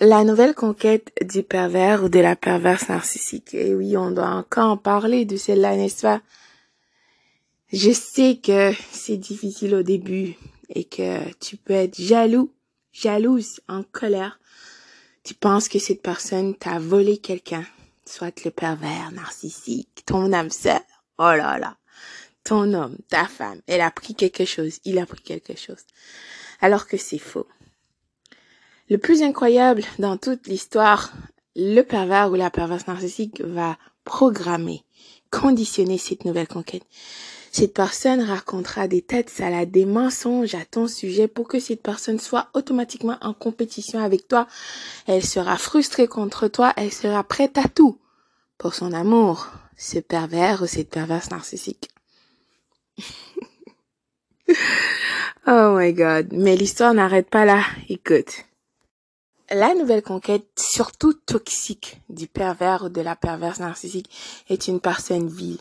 La nouvelle conquête du pervers ou de la perverse narcissique. Et oui, on doit encore en parler de celle-là, n'est-ce pas? Je sais que c'est difficile au début et que tu peux être jaloux, jalouse, en colère. Tu penses que cette personne t'a volé quelqu'un, soit le pervers narcissique, ton âme sœur, oh là là, ton homme, ta femme, elle a pris quelque chose, il a pris quelque chose. Alors que c'est faux. Le plus incroyable dans toute l'histoire, le pervers ou la perverse narcissique va programmer, conditionner cette nouvelle conquête. Cette personne racontera des têtes salades, des mensonges à ton sujet pour que cette personne soit automatiquement en compétition avec toi. Elle sera frustrée contre toi, elle sera prête à tout pour son amour, ce pervers ou cette perverse narcissique. oh my god. Mais l'histoire n'arrête pas là. Écoute. La nouvelle conquête, surtout toxique, du pervers ou de la perverse narcissique est une personne vile.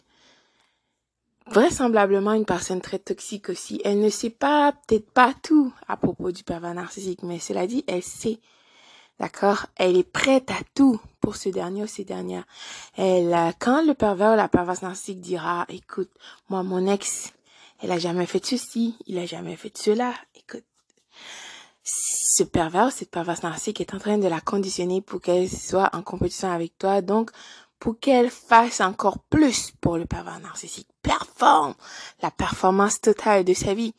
Vraisemblablement une personne très toxique aussi. Elle ne sait pas, peut-être pas tout à propos du pervers narcissique, mais cela dit, elle sait. D'accord? Elle est prête à tout pour ce dernier ou ces dernières. Elle, quand le pervers ou la perverse narcissique dira, écoute, moi, mon ex, elle a jamais fait ceci, il a jamais fait cela, écoute, ce pervers, cette perverse narcissique est en train de la conditionner pour qu'elle soit en compétition avec toi. Donc, pour qu'elle fasse encore plus pour le pervers narcissique, performe la performance totale de sa vie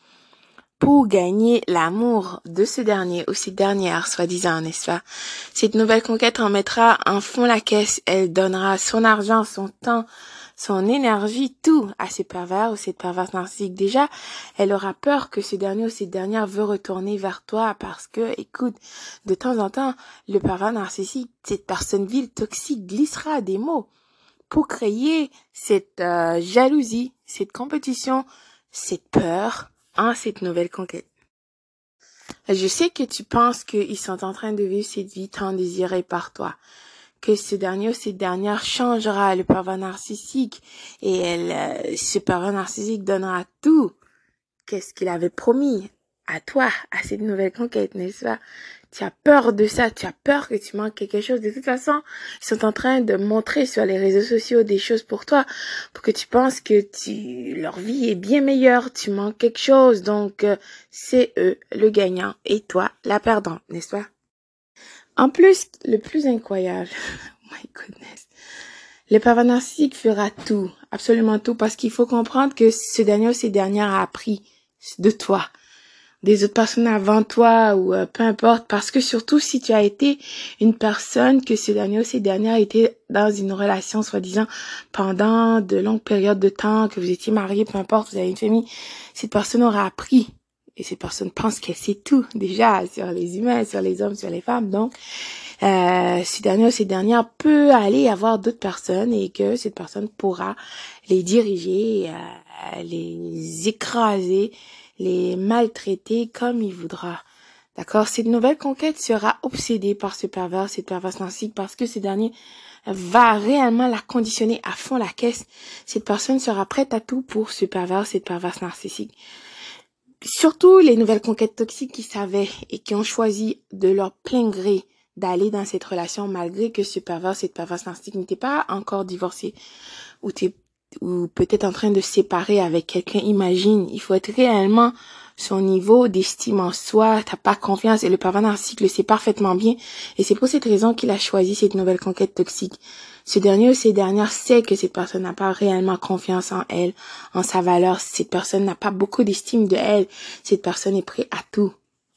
pour gagner l'amour de ce dernier ou cette dernière, soi-disant, n'est-ce pas? Cette nouvelle conquête en mettra en fond la caisse, elle donnera son argent, son temps, son énergie, tout à ce pervers ou cette perverse narcissique. Déjà, elle aura peur que ce dernier ou cette dernière veut retourner vers toi parce que, écoute, de temps en temps, le pervers narcissique, cette personne vile, toxique, glissera des mots pour créer cette euh, jalousie, cette compétition, cette peur en cette nouvelle conquête. Je sais que tu penses qu'ils sont en train de vivre cette vie tant désirée par toi que ce dernier ou cette dernière changera le pervers narcissique et elle, euh, ce pervers narcissique donnera tout qu'est-ce qu'il avait promis à toi, à cette nouvelle conquête, n'est-ce pas? Tu as peur de ça, tu as peur que tu manques quelque chose. De toute façon, ils sont en train de montrer sur les réseaux sociaux des choses pour toi, pour que tu penses que tu, leur vie est bien meilleure, tu manques quelque chose. Donc, euh, c'est eux le gagnant et toi la perdante, n'est-ce pas? En plus, le plus incroyable, oh my goodness, le pervers narcissique fera tout, absolument tout, parce qu'il faut comprendre que ce dernier ou ces dernières a appris de toi, des autres personnes avant toi ou euh, peu importe, parce que surtout si tu as été une personne que ce dernier ou ces dernières étaient dans une relation soi-disant pendant de longues périodes de temps, que vous étiez marié, peu importe, vous avez une famille, cette personne aura appris et cette personne pense qu'elle sait tout déjà sur les humains, sur les hommes, sur les femmes. Donc, euh, ce dernier ou cette dernière peut aller avoir d'autres personnes et que cette personne pourra les diriger, euh, les écraser, les maltraiter comme il voudra. D'accord? Cette nouvelle conquête sera obsédée par ce pervers, cette perverse narcissique, parce que ce dernier va réellement la conditionner à fond la caisse. Cette personne sera prête à tout pour ce pervers, cette perverse narcissique surtout les nouvelles conquêtes toxiques qui savaient et qui ont choisi de leur plein gré d'aller dans cette relation malgré que ce pervers, cette perverse narcissique n'était pas encore divorcé ou ou peut-être en train de séparer avec quelqu'un. Imagine, il faut être réellement son niveau d'estime en soi, t'as pas confiance et le pervers narcissique le sait parfaitement bien et c'est pour cette raison qu'il a choisi cette nouvelle conquête toxique. Ce dernier ou ces dernières sait que cette personne n'a pas réellement confiance en elle, en sa valeur. Cette personne n'a pas beaucoup d'estime de elle. Cette personne est prête à tout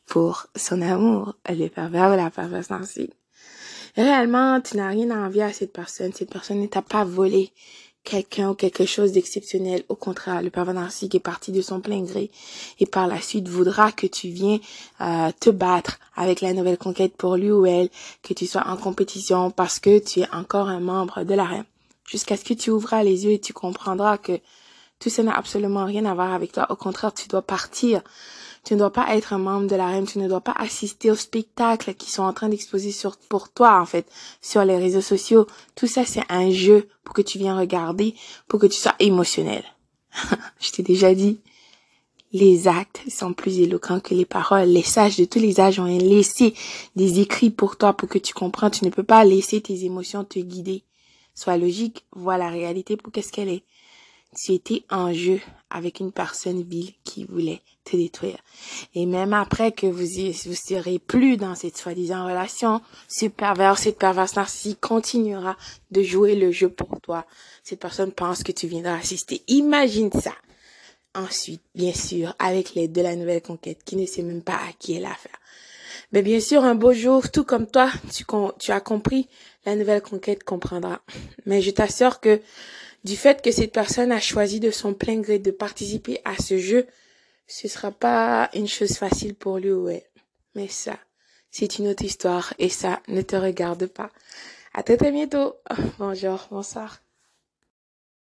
pour son amour. Est pervers ou la perverse narcissique. Réellement, tu n'as rien à envier à cette personne. Cette personne ne t'a pas volé quelqu'un ou quelque chose d'exceptionnel. Au contraire, le pervers narcissique est parti de son plein gré et par la suite voudra que tu viennes euh, te battre avec la nouvelle conquête pour lui ou elle, que tu sois en compétition parce que tu es encore un membre de la reine. Jusqu'à ce que tu ouvras les yeux et tu comprendras que tout ça n'a absolument rien à voir avec toi. Au contraire, tu dois partir tu ne dois pas être un membre de la reine, tu ne dois pas assister aux spectacles qui sont en train d'exposer sur, pour toi, en fait, sur les réseaux sociaux. Tout ça, c'est un jeu pour que tu viennes regarder, pour que tu sois émotionnel. Je t'ai déjà dit, les actes sont plus éloquents que les paroles. Les sages de tous les âges ont laissé des écrits pour toi pour que tu comprennes. Tu ne peux pas laisser tes émotions te guider. Sois logique, vois la réalité pour qu'est-ce qu'elle est. Tu étais en jeu avec une personne vile voulait te détruire. Et même après que vous y, vous serez plus dans cette soi-disant relation, ce pervers, cette perverse narcissique continuera de jouer le jeu pour toi. Cette personne pense que tu viendras assister. Imagine ça. Ensuite, bien sûr, avec l'aide de la nouvelle conquête qui ne sait même pas à qui elle a affaire. Mais bien sûr, un beau jour, tout comme toi, tu as compris, la nouvelle conquête comprendra. Mais je t'assure que du fait que cette personne a choisi de son plein gré de participer à ce jeu, ce sera pas une chose facile pour lui ou elle. Mais ça, c'est une autre histoire et ça ne te regarde pas. À très très bientôt. Bonjour, bonsoir.